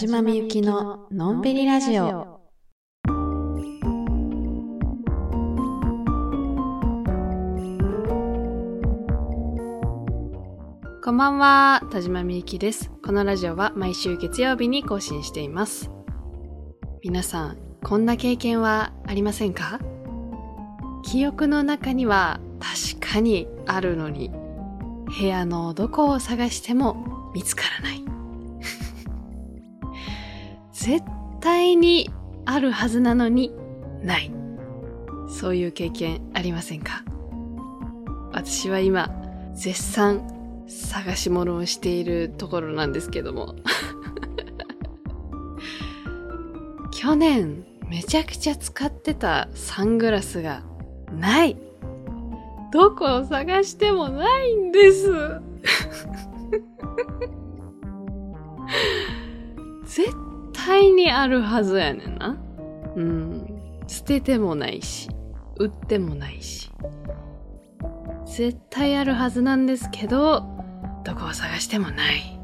島みゆきののんびりラジオ。こんばんは、田島みゆきです。このラジオは毎週月曜日に更新しています。皆さん、こんな経験はありませんか？記憶の中には確かにあるのに、部屋のどこを探しても見つからない。絶対にあるはずなのにない。そういう経験ありませんか？私は今、絶賛探し物をしているところなんですけども。去年めちゃくちゃ使ってたサングラスがないどこを探してもないんです絶 対にあるはずやねんな。うん。捨ててもないし、売ってもないし。絶対あるはずなんですけど、どこを探してもない。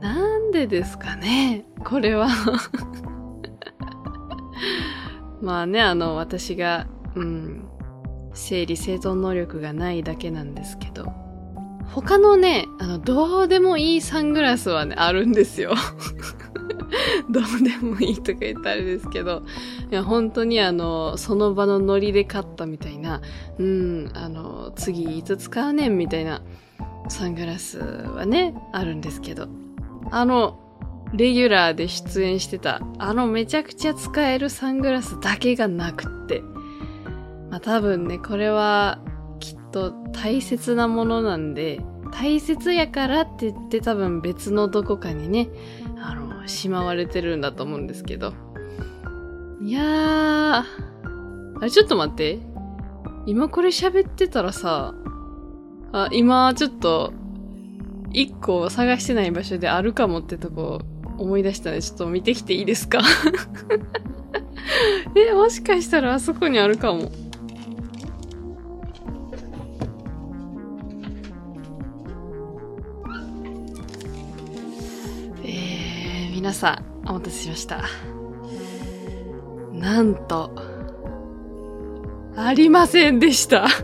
なんでですかねこれは まあね、あの、私が、うん、整理整頓能力がないだけなんですけど、他のね、あの、どうでもいいサングラスはね、あるんですよ どうでもいいとか言ったらあれですけど、いや、本当にあの、その場のノリで買ったみたいな、うん、あの、次いつ使うねんみたいなサングラスはね、あるんですけど、あの、レギュラーで出演してた、あのめちゃくちゃ使えるサングラスだけがなくって、まあ多分ね、これはきっと大切なものなんで、大切やからって言って多分別のどこかにね、しまわれてるんだと思うんですけど。いやー、あれちょっと待って。今これ喋ってたらさ、あ、今ちょっと、一個探してない場所であるかもってとこ思い出したので、ちょっと見てきていいですか？え、もしかしたらあそこにあるかも。皆さん、お待たせしました。なんと、ありませんでした。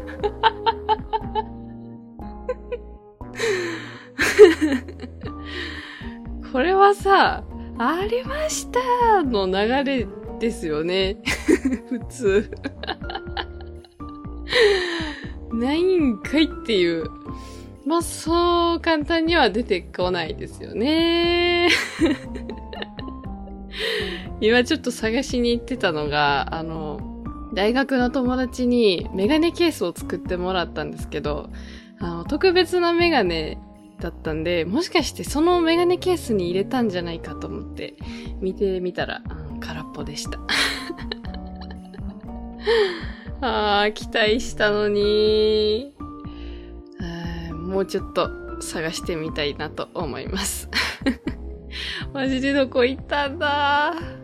これはさ、ありましたの流れですよね。普通。ないんかいっていう。まあ、そう簡単には出てこないですよね。今ちょっと探しに行ってたのが、あの、大学の友達にメガネケースを作ってもらったんですけど、あの、特別なメガネだったんで、もしかしてそのメガネケースに入れたんじゃないかと思って見てみたら、うん、空っぽでした。ああ、期待したのに。もうちょっと探してみたいなと思います。マジでどこ行ったんだ？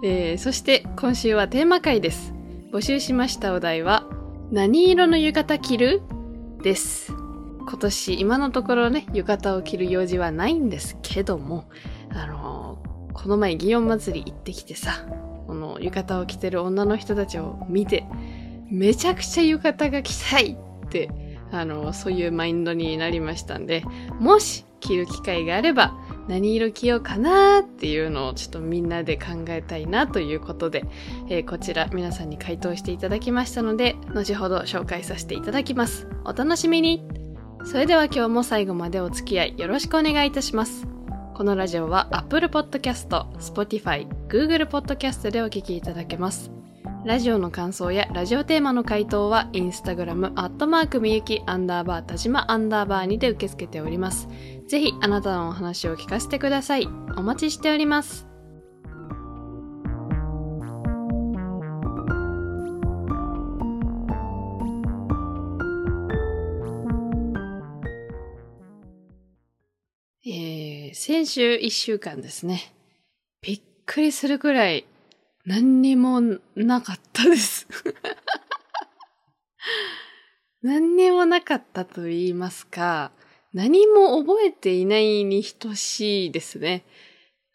えー、そして今週はテーマ回です。募集しましたお題は、何色の浴衣着る？です。今年今のところね、浴衣を着る用事はないんですけども、あのー、この前祇園祭り行ってきてさ、この浴衣を着てる女の人たちを見て、めちゃくちゃ浴衣が着たいってあの、そういうマインドになりましたんで、もし着る機会があれば、何色着ようかなっていうのをちょっとみんなで考えたいなということで、えー、こちら皆さんに回答していただきましたので、後ほど紹介させていただきます。お楽しみにそれでは今日も最後までお付き合いよろしくお願いいたします。このラジオは Apple Podcast、Spotify、Google Podcast でお聴きいただけます。ラジオの感想やラジオテーマの回答は、インスタグラム、アットマークみゆき、アンダーバー、田島、アンダーバーにて受け付けております。ぜひ、あなたのお話を聞かせてください。お待ちしております。えー、先週一週間ですね。びっくりするくらい何にもなかったです 何にもなかったと言いますか、何も覚えていないに等しいですね。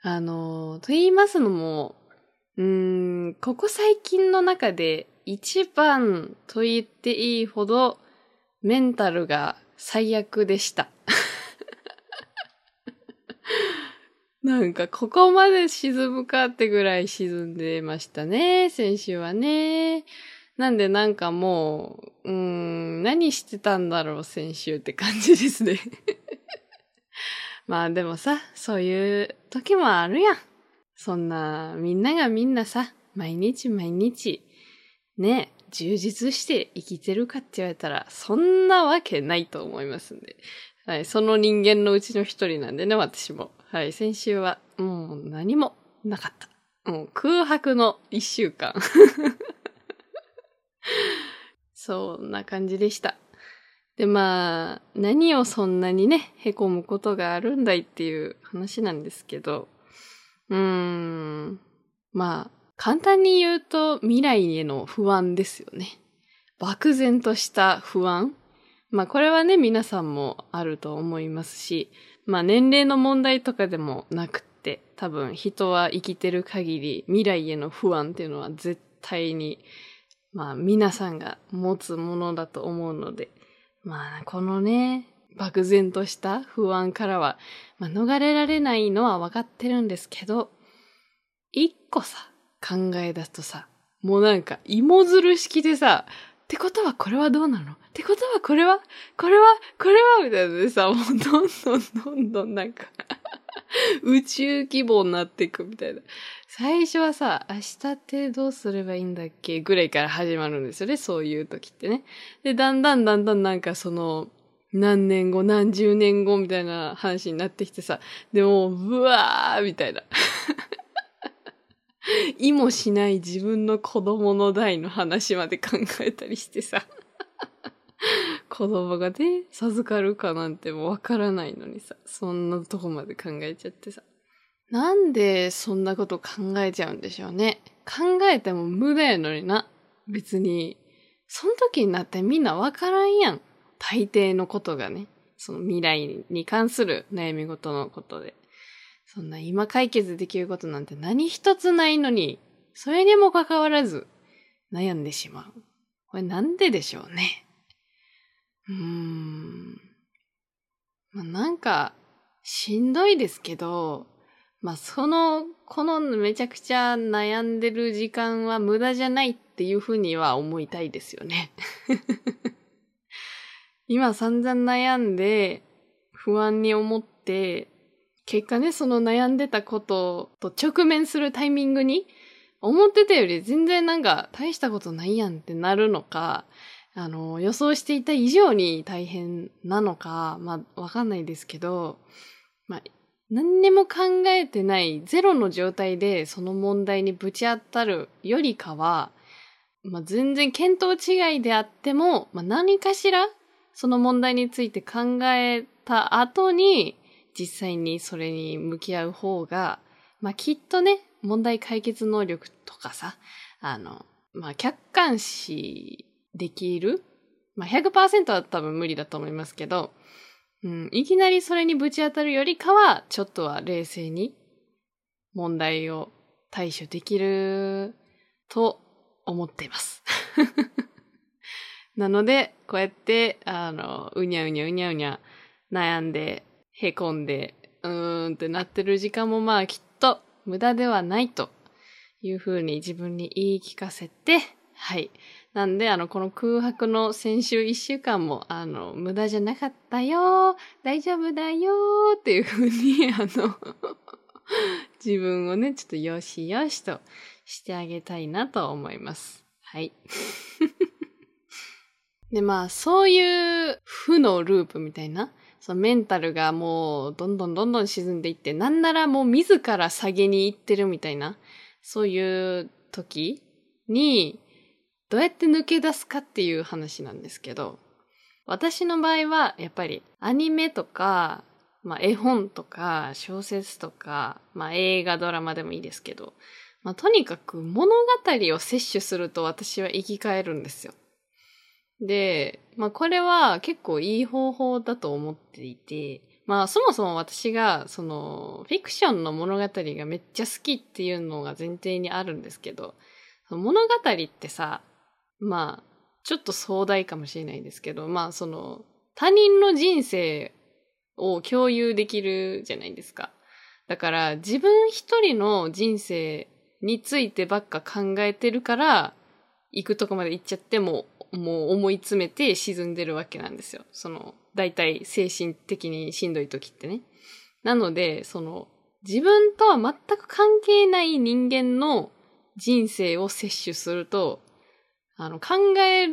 あの、と言いますのも、うん、ここ最近の中で一番と言っていいほどメンタルが最悪でした。なんかここまで沈むかってぐらい沈んでましたね、先週はね。なんでなんかもう、うーん、何してたんだろう、先週って感じですね。まあでもさ、そういう時もあるやん。そんな、みんながみんなさ、毎日毎日、ね、充実して生きてるかって言われたら、そんなわけないと思いますんで。はい、その人間のうちの一人なんでね、私も。はい、先週は、もう何もなかった。もう空白の一週間。そんな感じでした。で、まあ、何をそんなにね、凹むことがあるんだいっていう話なんですけど、うーん、まあ、簡単に言うと未来への不安ですよね。漠然とした不安。まあこれはね、皆さんもあると思いますし、まあ年齢の問題とかでもなくって、多分人は生きてる限り未来への不安っていうのは絶対にまあ皆さんが持つものだと思うので、まあこのね、漠然とした不安からは、まあ、逃れられないのは分かってるんですけど、一個さ、考え出すとさ、もうなんか芋づる式でさ、ってことはこれはどうなの？ってことはこれはこれはこれはみたいなでさ、もうどんどんどんどんなんか 宇宙規模になっていくみたいな。最初はさ、明日ってどうすればいいんだっけ？ぐらいから始まるんですよね、そういう時ってね。で、だんだんだんだんなんかその、何年後、何十年後みたいな話になってきてさ、でも、ブワーみたいな。意もしない自分の子供の代の話まで考えたりしてさ。子供がね、授かるかなんてもわからないのにさ、そんなとこまで考えちゃってさ。なんでそんなこと考えちゃうんでしょうね。考えても無駄やのにな。別に、その時になってみんなわからんやん。大抵のことがね。その未来に関する悩み事のことで。そんな今解決できることなんて何一つないのに、それにもかかわらず悩んでしまう。これなんででしょうね。うーん。まあ、なんか、しんどいですけど、まあ、その、このめちゃくちゃ悩んでる時間は無駄じゃないっていうふうには思いたいですよね。今散々悩んで、不安に思って、結果ね、その悩んでたことと直面するタイミングに、思ってたより全然なんか大したことないやんってなるのか、あの、予想していた以上に大変なのか、まあ、わかんないですけど、まあ、何にも考えてないゼロの状態でその問題にぶち当たるよりかは、まあ、全然見当違いであっても、まあ、何かしらその問題について考えた後に実際にそれに向き合う方が、まあ、きっとね、問題解決能力とかさ、あの、まあ、客観視できるまあ、100%は多分無理だと思いますけど、うん、いきなりそれにぶち当たるよりかは、ちょっとは冷静に問題を対処できると思っています。なので、こうやって、あの、うにゃうにゃうにゃうにゃ悩んで、へこんで、うーんってなってる時間もまあきっと無駄ではないというふうに自分に言い聞かせて、はい。なんで、あの、この空白の先週一週間も、あの、無駄じゃなかったよ大丈夫だよっていうふうに、あの自分をね、ちょっとよしよしとしてあげたいなと思います。はい。で、まあ、そういう負のループみたいな、そのメンタルがもうどんどんどんどん沈んでいって、なんならもう自ら下げに行ってるみたいな、そういう時に、どうやって抜け出すかっていう話なんですけど、私の場合はやっぱりアニメとか、まあ絵本とか小説とか、まあ映画ドラマでもいいですけど、まあとにかく物語を摂取すると私は生き返るんですよ。で、まあこれは結構いい方法だと思っていて、まあそもそも私がそのフィクションの物語がめっちゃ好きっていうのが前提にあるんですけど、物語ってさ、まあちょっと壮大かもしれないんですけど、まあその他人の人生を共有できるじゃないですか。だから自分一人の人生についてばっか考えてるから、行くとこまで行っちゃっても、もう思い詰めて沈んでるわけなんですよ。その、大体精神的にしんどい時ってね。なので、その、自分とは全く関係ない人間の人生を摂取すると、あの、考え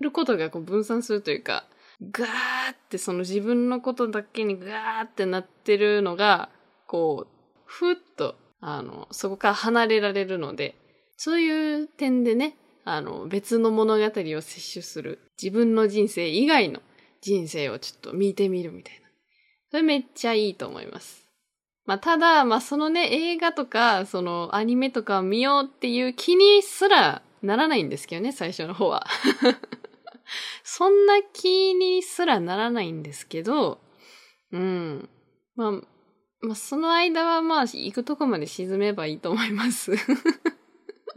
ることがこう分散するというか、ガーってその自分のことだけにガーってなってるのが、こう、ふっと、あの、そこから離れられるので、そういう点でね、あの、別の物語を摂取する。自分の人生以外の人生をちょっと見てみるみたいな。それめっちゃいいと思います。まあ、ただ、まあ、そのね、映画とか、その、アニメとかを見ようっていう気にすらならないんですけどね、最初の方は。そんな気にすらならないんですけど、うん。まあ、まあ、その間はまあ、行くとこまで沈めばいいと思います。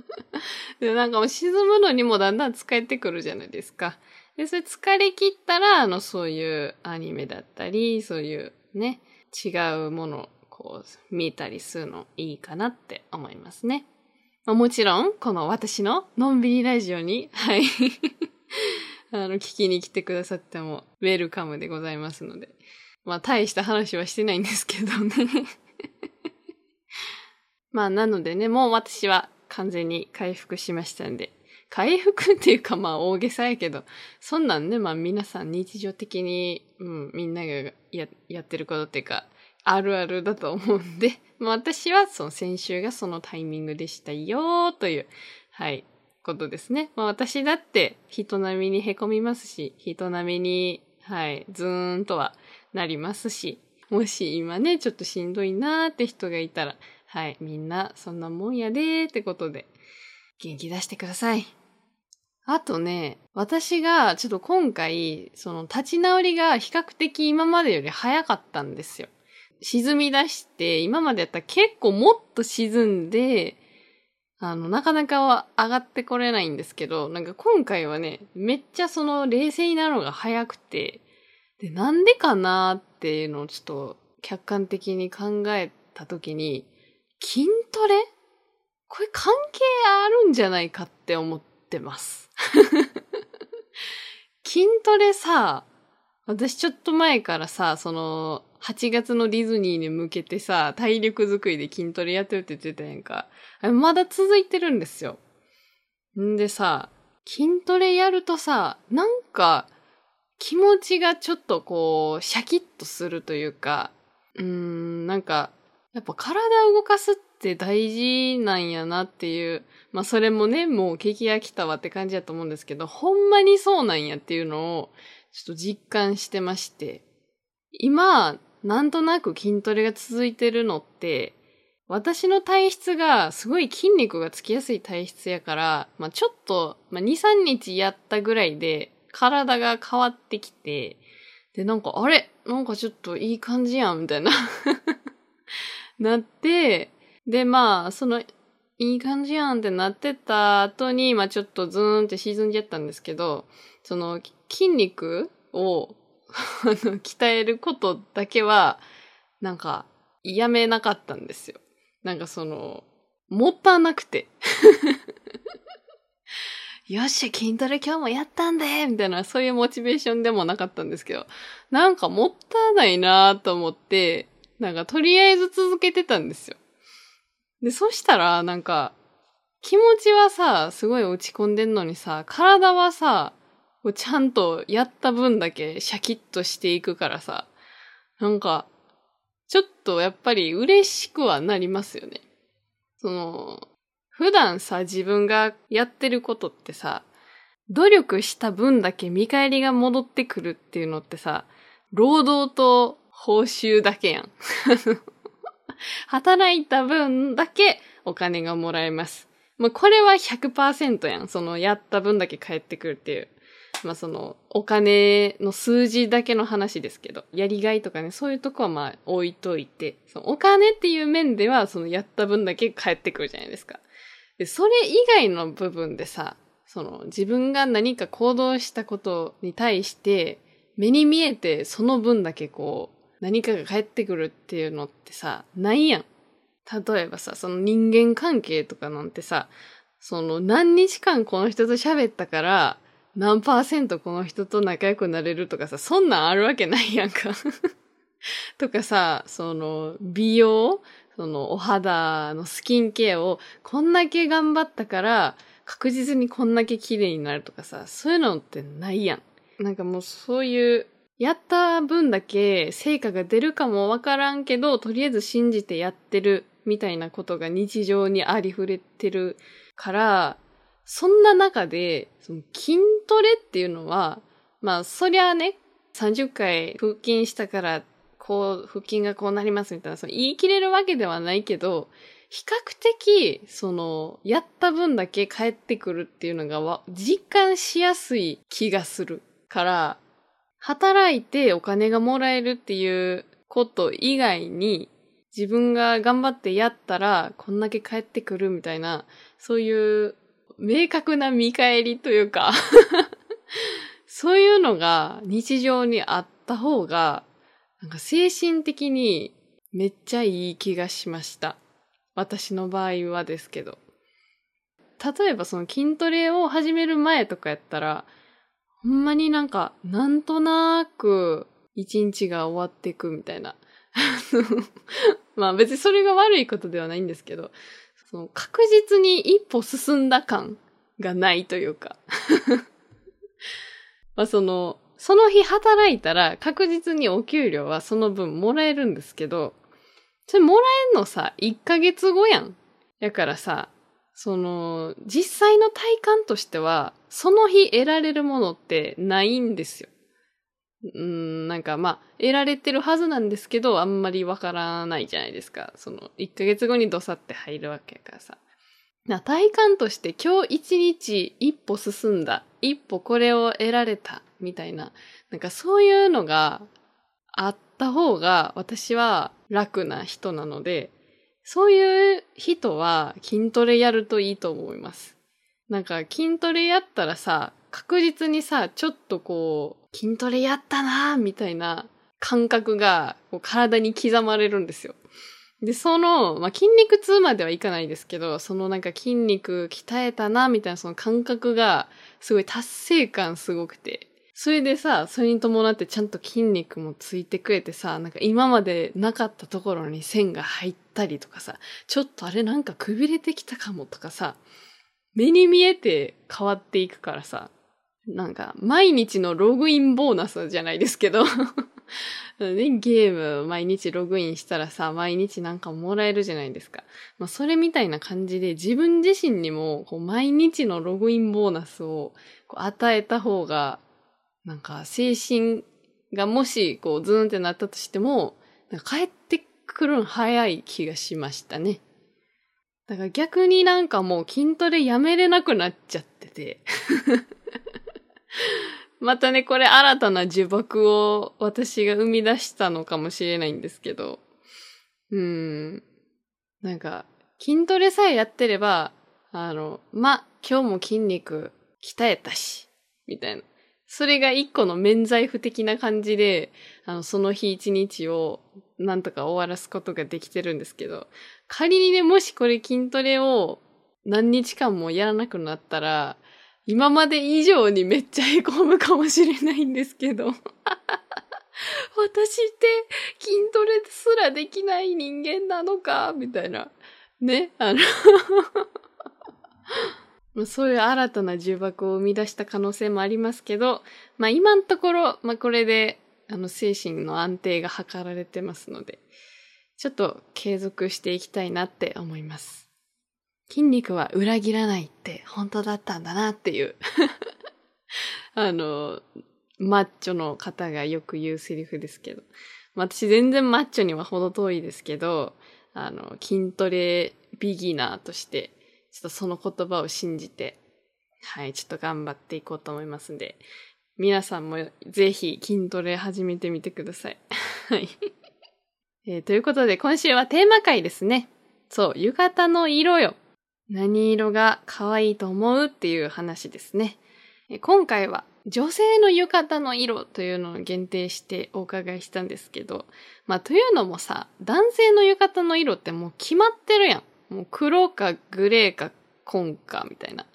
で、なんかもう沈むのにもだんだん疲れてくるじゃないですか。で、それ疲れ切ったら、あの、そういうアニメだったり、そういうね、違うものをこう、見たりするのいいかなって思いますね。まあ、もちろん、この私ののんびりラジオに、はい。あの、聞きに来てくださっても、ウェルカムでございますので。まあ、大した話はしてないんですけどね まあ、なのでね、もう私は完全に回復しましたんで。回復っていうかまあ大げさやけど、そんなんね、まあ皆さん日常的に、うん、みんながややってることっていうか、あるあるだと思うんで、まあ私はその先週がそのタイミングでしたよという、はい、ことですね。まあ私だって人並みに凹みますし、人並みに、はい、ズーンとはなりますし、もし今ね、ちょっとしんどいなーって人がいたら、はい、みんなそんなもんやでーってことで、元気出してください。あとね、私がちょっと今回、その立ち直りが比較的今までより早かったんですよ。沈み出して、今までやったら結構もっと沈んで、あの、なかなかは上がってこれないんですけど、なんか今回はね、めっちゃその冷静になるのが早くて、で、なんでかなっていうのをちょっと客観的に考えたときに、筋トレ？これ関係あるんじゃないかって思ってます。筋トレさ、私ちょっと前からさ、その、8月のディズニーに向けてさ、体力づくりで筋トレやってるって言ってたやんか。まだ続いてるんですよ。んでさ、筋トレやるとさ、なんか、気持ちがちょっとこう、シャキッとするというか、うーん、なんか、やっぱ体を動かすって大事なんやなっていう、まあそれもね、もう景気が来たわって感じだと思うんですけど、ほんまにそうなんやっていうのを、ちょっと実感してまして、今、なんとなく筋トレが続いてるのって、私の体質がすごい筋肉がつきやすい体質やから、まあちょっと、まあ2、3日やったぐらいで体が変わってきて、で、なんか、あれ？なんかちょっといい感じやん、みたいな。なって、で、まあ、その、いい感じやんってなってた後に、まあちょっとズーンって沈んじゃったんですけど、その筋肉を 鍛えることだけは、なんか、やめなかったんですよ。なんかその、もったなくて。よっしゃ、筋トレ今日もやったんでみたいな、そういうモチベーションでもなかったんですけど、なんかもったいないなと思って、なんかとりあえず続けてたんですよ。で、そしたら、なんか、気持ちはさ、すごい落ち込んでんのにさ、体はさ、ちゃんとやった分だけシャキッとしていくからさ、なんか、ちょっとやっぱり嬉しくはなりますよね。その、普段さ、自分がやってることってさ、努力した分だけ見返りが戻ってくるっていうのってさ、労働と報酬だけやん。働いた分だけお金がもらえます。もうこれは100%やん。そのやった分だけ返ってくるっていう。まあその、お金の数字だけの話ですけど、やりがいとかね、そういうとこはま置いといて、そのお金っていう面では、そのやった分だけ返ってくるじゃないですか。で、それ以外の部分でさ、その自分が何か行動したことに対して、目に見えてその分だけこう、何かが返ってくるっていうのってさ、ないやん。例えばさ、その人間関係とかなんてさ、その何日間この人と喋ったから、何パーセントこの人と仲良くなれるとかさ、そんなんあるわけないやんか とかさ、その、美容その、お肌のスキンケアをこんだけ頑張ったから、確実にこんだけ綺麗になるとかさ、そういうのってないやん。なんかもうそういう、やった分だけ成果が出るかもわからんけど、とりあえず信じてやってるみたいなことが日常にありふれてるから、そんな中で、その筋トレっていうのは、まあ、そりゃね、30回腹筋したから、こう、腹筋がこうなりますみたいな、その言い切れるわけではないけど、比較的、その、やった分だけ返ってくるっていうのが実感しやすい気がするから、働いてお金がもらえるっていうこと以外に、自分が頑張ってやったら、こんだけ返ってくるみたいな、そういう明確な見返りというか そういうのが日常にあった方が、なんか精神的にめっちゃいい気がしました。私の場合はですけど。例えばその筋トレを始める前とかやったら、ほんまになんか、なんとなく一日が終わっていくみたいな。まあ別にそれが悪いことではないんですけど、その確実に一歩進んだ感がないというか まあその、その日働いたら確実にお給料はその分もらえるんですけど、それもらえんのさ、1ヶ月後やん。やからさ、その、実際の体感としては、その日得られるものってないんですよ。うん、なんかまあ、得られてるはずなんですけど、あんまりわからないじゃないですか。その、1ヶ月後にドサって入るわけやからさ。な体感として今日一日一歩進んだ、一歩これを得られた、みたいな、なんかそういうのがあった方が私は楽な人なので、そういう人は筋トレやるといいと思います。なんか筋トレやったらさ、確実にさ、ちょっとこう、筋トレやったなみたいな感覚がこう体に刻まれるんですよ。で、その、まあ、筋肉痛まではいかないですけど、そのなんか筋肉鍛えたな、みたいなその感覚が、すごい達成感すごくて。それでさ、それに伴ってちゃんと筋肉もついてくれてさ、なんか今までなかったところに線が入ったりとかさ、ちょっとあれなんかくびれてきたかもとかさ、目に見えて変わっていくからさ、なんか、毎日のログインボーナスじゃないですけど ね、ゲーム毎日ログインしたらさ、毎日なんかもらえるじゃないですか。まあ、それみたいな感じで自分自身にも、こう、毎日のログインボーナスをこう与えた方が、なんか、精神がもし、こう、ズーンってなったとしても、帰ってくるん早い気がしましたね。だから逆になんかもう筋トレやめれなくなっちゃってて またね、これ新たな呪縛を私が生み出したのかもしれないんですけど、うん。なんか、筋トレさえやってれば、あの、ま、今日も筋肉鍛えたし、みたいな。それが一個の免罪符的な感じで、あの、その日一日をなんとか終わらすことができてるんですけど、仮にね、もしこれ筋トレを何日間もやらなくなったら、今まで以上にめっちゃ凹むかもしれないんですけど。私って筋トレすらできない人間なのか？みたいな。ね、あのそういう新たな呪縛を生み出した可能性もありますけど、まあ今のところ、まあこれで、あの精神の安定が図られてますので、ちょっと継続していきたいなって思います。筋肉は裏切らないって本当だったんだなっていう あの、マッチョの方がよく言うセリフですけど。私全然マッチョには程遠いですけど、あの、筋トレビギナーとして、ちょっとその言葉を信じて、はい、ちょっと頑張っていこうと思いますんで、皆さんもぜひ筋トレ始めてみてください。はい、えー。ということで今週はテーマ回ですね。そう、浴衣の色よ。何色が可愛いと思うっていう話ですね。今回は女性の浴衣の色というのを限定してお伺いしたんですけど、まあというのもさ、男性の浴衣の色ってもう決まってるやん。もう黒かグレーか紺かみたいな。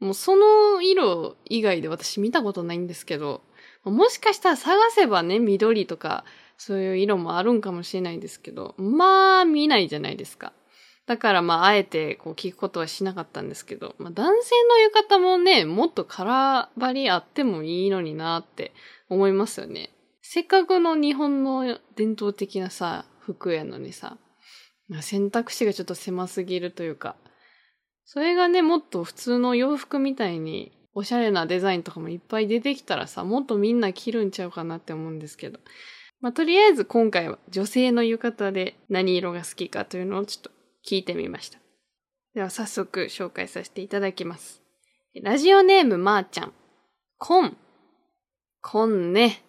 もうその色以外で私見たことないんですけど、もしかしたら探せばね、緑とかそういう色もあるんかもしれないですけど、まあ見ないじゃないですか。だからまあ、あえてこう聞くことはしなかったんですけど、まあ男性の浴衣もね、もっと空張りあってもいいのになって思いますよね。せっかくの日本の伝統的なさ、服やのにさ、ま選択肢がちょっと狭すぎるというか、それがね、もっと普通の洋服みたいにおしゃれなデザインとかもいっぱい出てきたらさ、もっとみんな着るんちゃうかなって思うんですけど。まあ、とりあえず今回は女性の浴衣で何色が好きかというのをちょっと聞いてみました。では早速紹介させていただきます。ラジオネームまーちゃん。コン。コンね。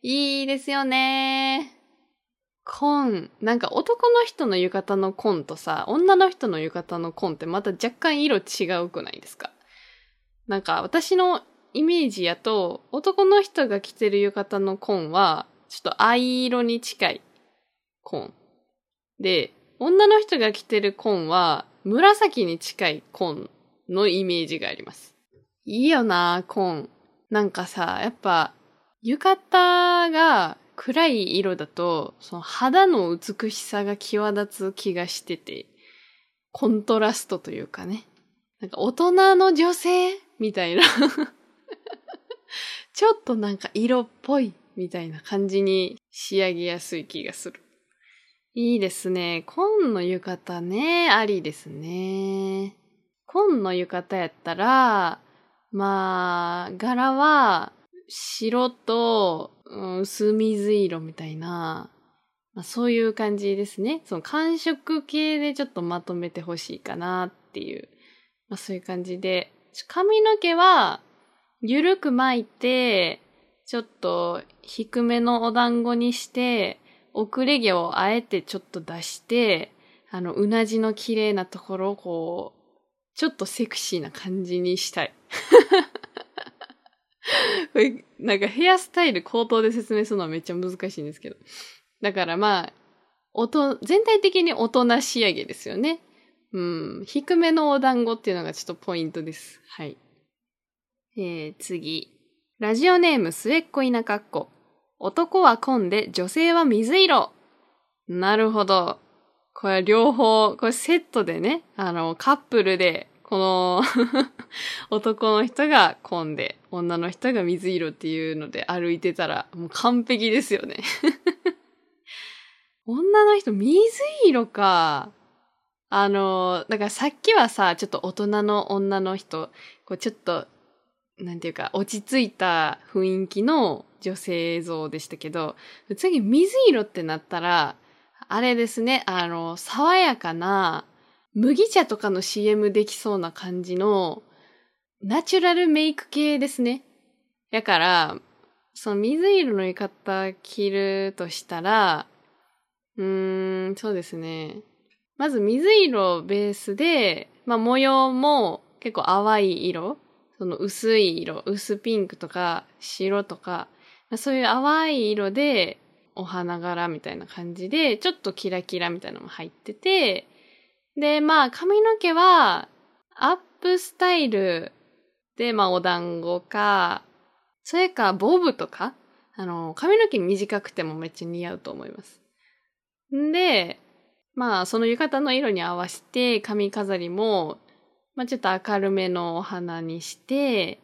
いいですよね。コン。なんか男の人の浴衣のコンとさ、女の人の浴衣のコンってまた若干色違うくないですか？なんか私のイメージやと、男の人が着てる浴衣のコンは、ちょっと藍色に近いコン。で、女の人が着てる紺は紫に近い紺のイメージがあります。いいよな、紺。なんかさ、やっぱ、浴衣が暗い色だと、その肌の美しさが際立つ気がしてて、コントラストというかね。なんか大人の女性みたいな ちょっとなんか色っぽいみたいな感じに仕上げやすい気がする。いいですね。紺の浴衣ね、ありですね。紺の浴衣やったら、まあ、柄は白と、うん薄水色みたいな、まあ、そういう感じですね。その寒色系でちょっとまとめてほしいかなっていう、まあ、そういう感じで。髪の毛は、ゆるく巻いて、ちょっと低めのお団子にして、遅れ毛をあえてちょっと出して、あの、うなじの綺麗なところをこう、ちょっとセクシーな感じにしたい。なんかヘアスタイル口頭で説明するのはめっちゃ難しいんですけど。だからまあ、音、全体的に大人仕上げですよね。うん。低めのお団子っていうのがちょっとポイントです。はい。えー、次。ラジオネーム末っ子稲かっこ。男は紺で女性は水色。なるほど。これ両方、これセットでね、あの、カップルで、この 男の人が紺で、女の人が水色っていうので歩いてたら、もう完璧ですよね 女の人、水色か。あの、だからさっきはさ、ちょっと大人の女の人、こうちょっと、なんていうか、落ち着いた雰囲気の女性像でしたけど、次水色ってなったら、あれですね、あの、爽やかな、麦茶とかの CM できそうな感じの、ナチュラルメイク系ですね。だから、その水色の浴衣着るとしたら、うーん、そうですね。まず水色ベースで、まあ模様も結構淡い色、その薄い色、薄ピンクとか白とか、そういう淡い色で、お花柄みたいな感じで、ちょっとキラキラみたいなのも入ってて、で、まあ髪の毛は、アップスタイルで、まあお団子か、それかボブとか、あの、髪の毛短くてもめっちゃ似合うと思います。んで、まあその浴衣の色に合わせて髪飾りも、まあちょっと明るめのお花にして、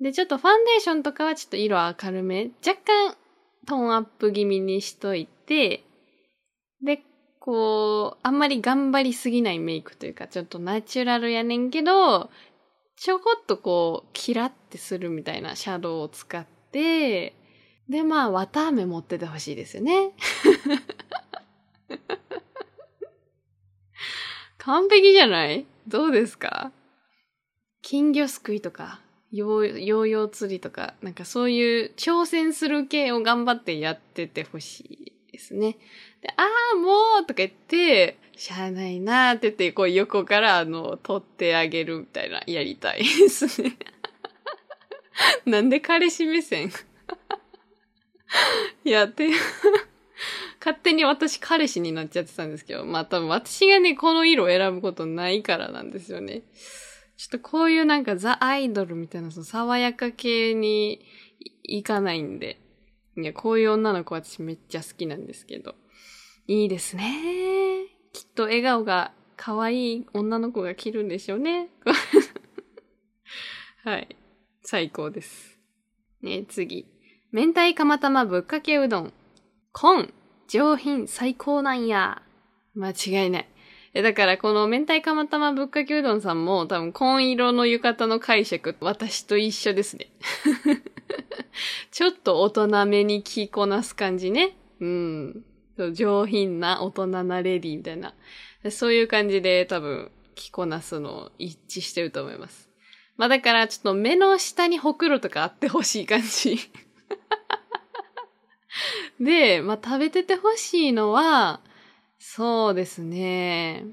で、ちょっとファンデーションとかはちょっと色明るめ、若干トーンアップ気味にしといて、で、こう、あんまり頑張りすぎないメイクというか、ちょっとナチュラルやねんけど、ちょこっとこう、キラってするみたいなシャドウを使って、で、まあ、綿飴持っててほしいですよね。完璧じゃない？どうですか？金魚すくいとかヨーヨー釣りとか、なんかそういう挑戦する系を頑張ってやっててほしい。ですね。で、ああ、もうとか言って、しゃあないなーって言って、こう横からあの、取ってあげるみたいな、やりたいですね。なんで彼氏目線？いや、て、勝手に私彼氏になっちゃってたんですけど、まあ多分私がね、この色を選ぶことないからなんですよね。ちょっとこういうなんかザ・アイドルみたいなその爽やか系に行かないんで。いや、こういう女の子私めっちゃ好きなんですけど。いいですね。きっと笑顔が可愛い女の子が着るんでしょうね。はい。最高です。ね、次。明太釜玉ぶっかけうどん。コン。上品最高なんや。間違いない。え、だからこの明太釜玉ぶっかけうどんさんも多分紺色の浴衣の解釈、私と一緒ですね。ちょっと大人めに着こなす感じね。うん。上品な大人なレディみたいな。そういう感じで多分着こなすの一致してると思います。まあだからちょっと目の下にほくろとかあってほしい感じ。で、まあ食べててほしいのは、そうですね。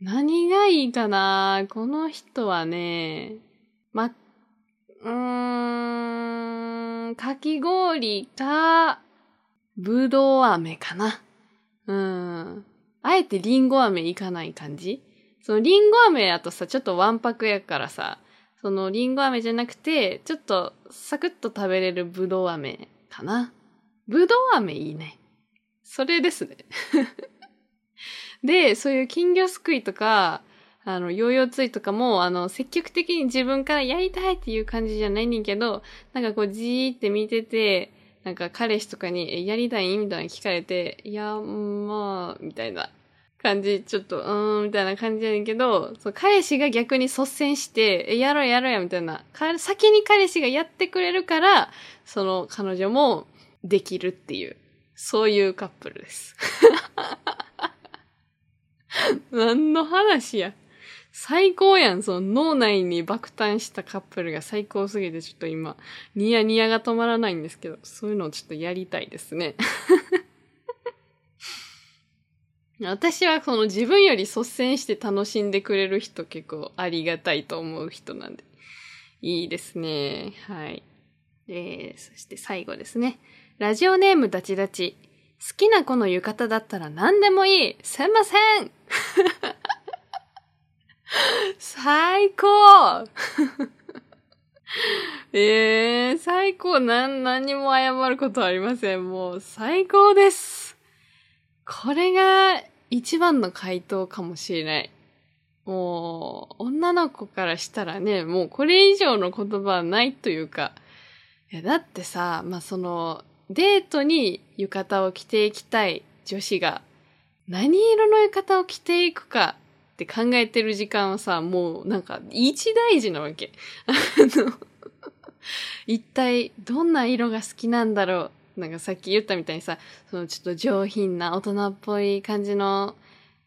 何がいいかな？この人はね、ま、うーん、かき氷か、ぶどう飴かな。うん。あえてりんご飴いかない感じ？そのりんご飴やとさ、ちょっとわんぱくやからさ、そのりんご飴じゃなくて、ちょっとサクッと食べれるぶどう飴かな。ぶどう飴いいね。それですね。で、そういう金魚すくいとか、あの、ヨーヨーついとかも、あの、積極的に自分からやりたいっていう感じじゃないねんけど、なんかこう、じーって見てて、なんか彼氏とかに、え、やりたい？みたいな聞かれて、いや、まあ、みたいな感じ、ちょっと、うーん、みたいな感じやねんけど、そう、彼氏が逆に率先して、え、やろうやろうや、みたいな。先に彼氏がやってくれるから、その彼女もできるっていう、そういうカップルです。何の話や。最高やん。その脳内に爆誕したカップルが最高すぎて、ちょっと今、ニヤニヤが止まらないんですけど、そういうのをちょっとやりたいですね。私はその自分より率先して楽しんでくれる人結構ありがたいと思う人なんで。いいですね。はい。えー、そして最後ですね。ラジオネームダチダチ。好きな子の浴衣だったら何でもいい。すいません 最高え えー、最高。なん、何にも謝ることありません。もう最高です。これが一番の回答かもしれない。もう、女の子からしたらね、もうこれ以上の言葉はないというか、いやだってさ、まあ、その、デートに浴衣を着ていきたい女子が、何色の浴衣を着ていくかって考えてる時間はさ、もうなんか一大事なわけ。あの、一体どんな色が好きなんだろう。なんかさっき言ったみたいにさ、そのちょっと上品な大人っぽい感じの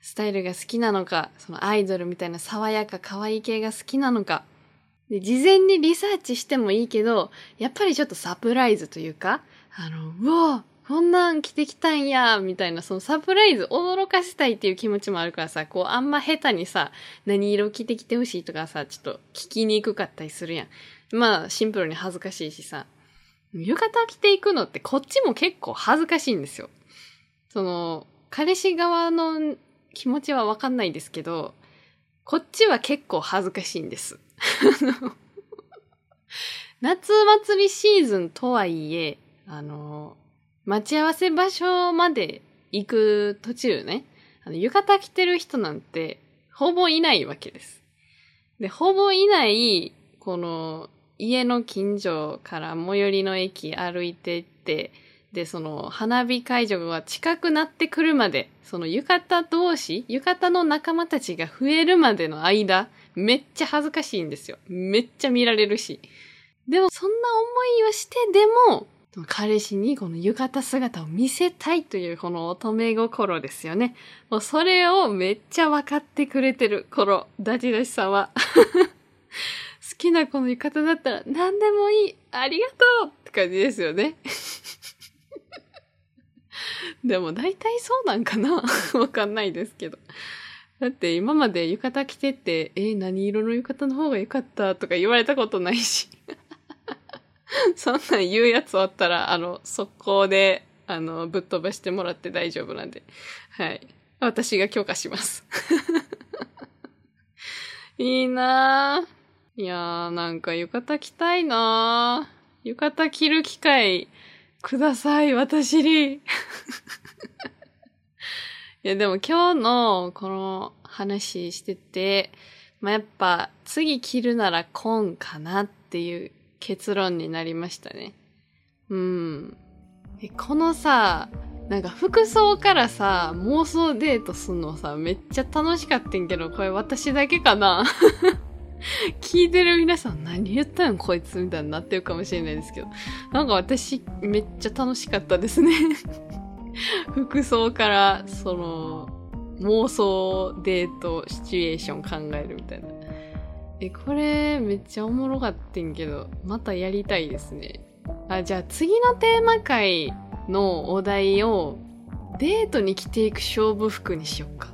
スタイルが好きなのか、そのアイドルみたいな爽やか可愛い系が好きなのか。で、事前にリサーチしてもいいけど、やっぱりちょっとサプライズというか、あの、うわこんなん着てきたんや、みたいな、そのサプライズ、驚かせたいっていう気持ちもあるからさ、こう、あんま下手にさ、何色着てきてほしいとかさ、ちょっと聞きにくかったりするやん。まあ、シンプルに恥ずかしいしさ、浴衣着ていくのってこっちも結構恥ずかしいんですよ。その、彼氏側の気持ちはわかんないですけど、こっちは結構恥ずかしいんです。夏祭りシーズンとはいえ、あの、待ち合わせ場所まで行く途中ね、あの、浴衣着てる人なんて、ほぼいないわけです。で、ほぼいない、この、家の近所から最寄りの駅歩いてって、で、その、花火会場が近くなってくるまで、その浴衣同士、浴衣の仲間たちが増えるまでの間、めっちゃ恥ずかしいんですよ。めっちゃ見られるし。でも、そんな思いをしてでも、彼氏にこの浴衣姿を見せたいというこの乙女心ですよね。もうそれをめっちゃ分かってくれてる、このダチダチさんは。好きなこの浴衣だったら何でもいいありがとうって感じですよね。でも大体そうなんかな わかんないですけど。だって今まで浴衣着てて、えー、何色の浴衣の方が良かったとか言われたことないし。そんなん言うやつおったら、あの、速攻で、あの、ぶっ飛ばしてもらって大丈夫なんで。はい。私が許可します。いいなぁ。いやー、なんか浴衣着たいなぁ。浴衣着る機会ください、私に。いや、でも今日のこの話してて、まあ、やっぱ次着るなら紺かなっていう結論になりましたね。うん。このさ、なんか服装からさ、妄想デートすんのさ、めっちゃ楽しかったんけど、これ私だけかな？聞いてる皆さん何言ったん？こいつみたいになってるかもしれないですけど。なんか私めっちゃ楽しかったですね 服装から、その、妄想デートシチュエーション考えるみたいな。え、これめっちゃおもろかってんけど、またやりたいですね。あ、じゃあ次のテーマ回のお題をデートに着ていく勝負服にしよっか。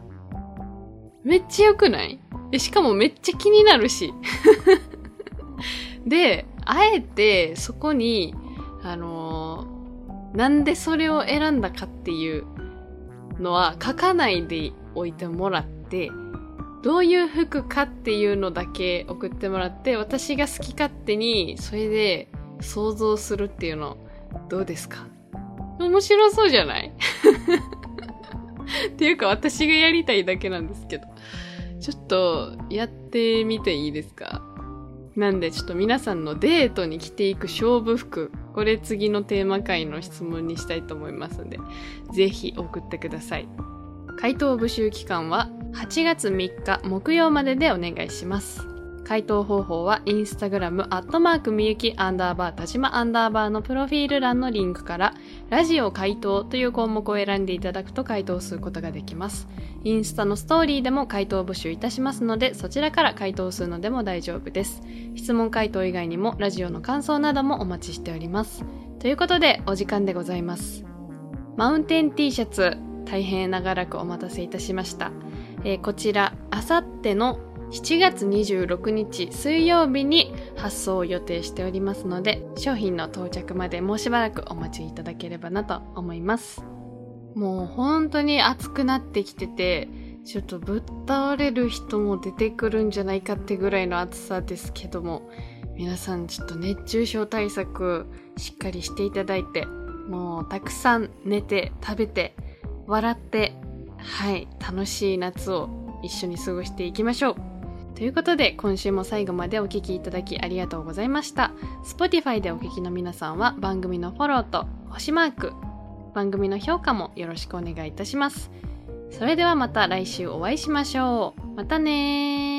めっちゃ良くない？え、しかもめっちゃ気になるし。で、あえてそこに、あのー、なんでそれを選んだかっていうのは書かないでおいてもらって、どういう服かっていうのだけ送ってもらって、私が好き勝手にそれで想像するっていうの、どうですか？面白そうじゃない？っていうか私がやりたいだけなんですけど。ちょっとやってみていいですか？なんでちょっと皆さんのデートに着ていく勝負服、これ次のテーマ回の質問にしたいと思いますので、ぜひ送ってください。回答募集期間は8月3日木曜まででお願いします。回答方法はインスタグラムアットマークみゆきアンダーバー田島アンダーバーのプロフィール欄のリンクからラジオ回答という項目を選んでいただくと回答することができます。インスタのストーリーでも回答募集いたしますのでそちらから回答するのでも大丈夫です。質問回答以外にもラジオの感想などもお待ちしております。ということでお時間でございます。マウンテン T シャツ大変長らくお待たせいたしました。えー、こちら、あさっての7月26日水曜日に発送を予定しておりますので、商品の到着までもうしばらくお待ちいただければなと思います。もう本当に暑くなってきてて、ちょっとぶっ倒れる人も出てくるんじゃないかってぐらいの暑さですけども、皆さんちょっと熱中症対策しっかりしていただいて、もうたくさん寝て食べて笑ってはい楽しい夏を一緒に過ごしていきましょうということで、今週も最後までお聴きいただきありがとうございました。Spotify でお聴きの皆さんは番組のフォローと星マーク、番組の評価もよろしくお願いいたします。それではまた来週お会いしましょう。またね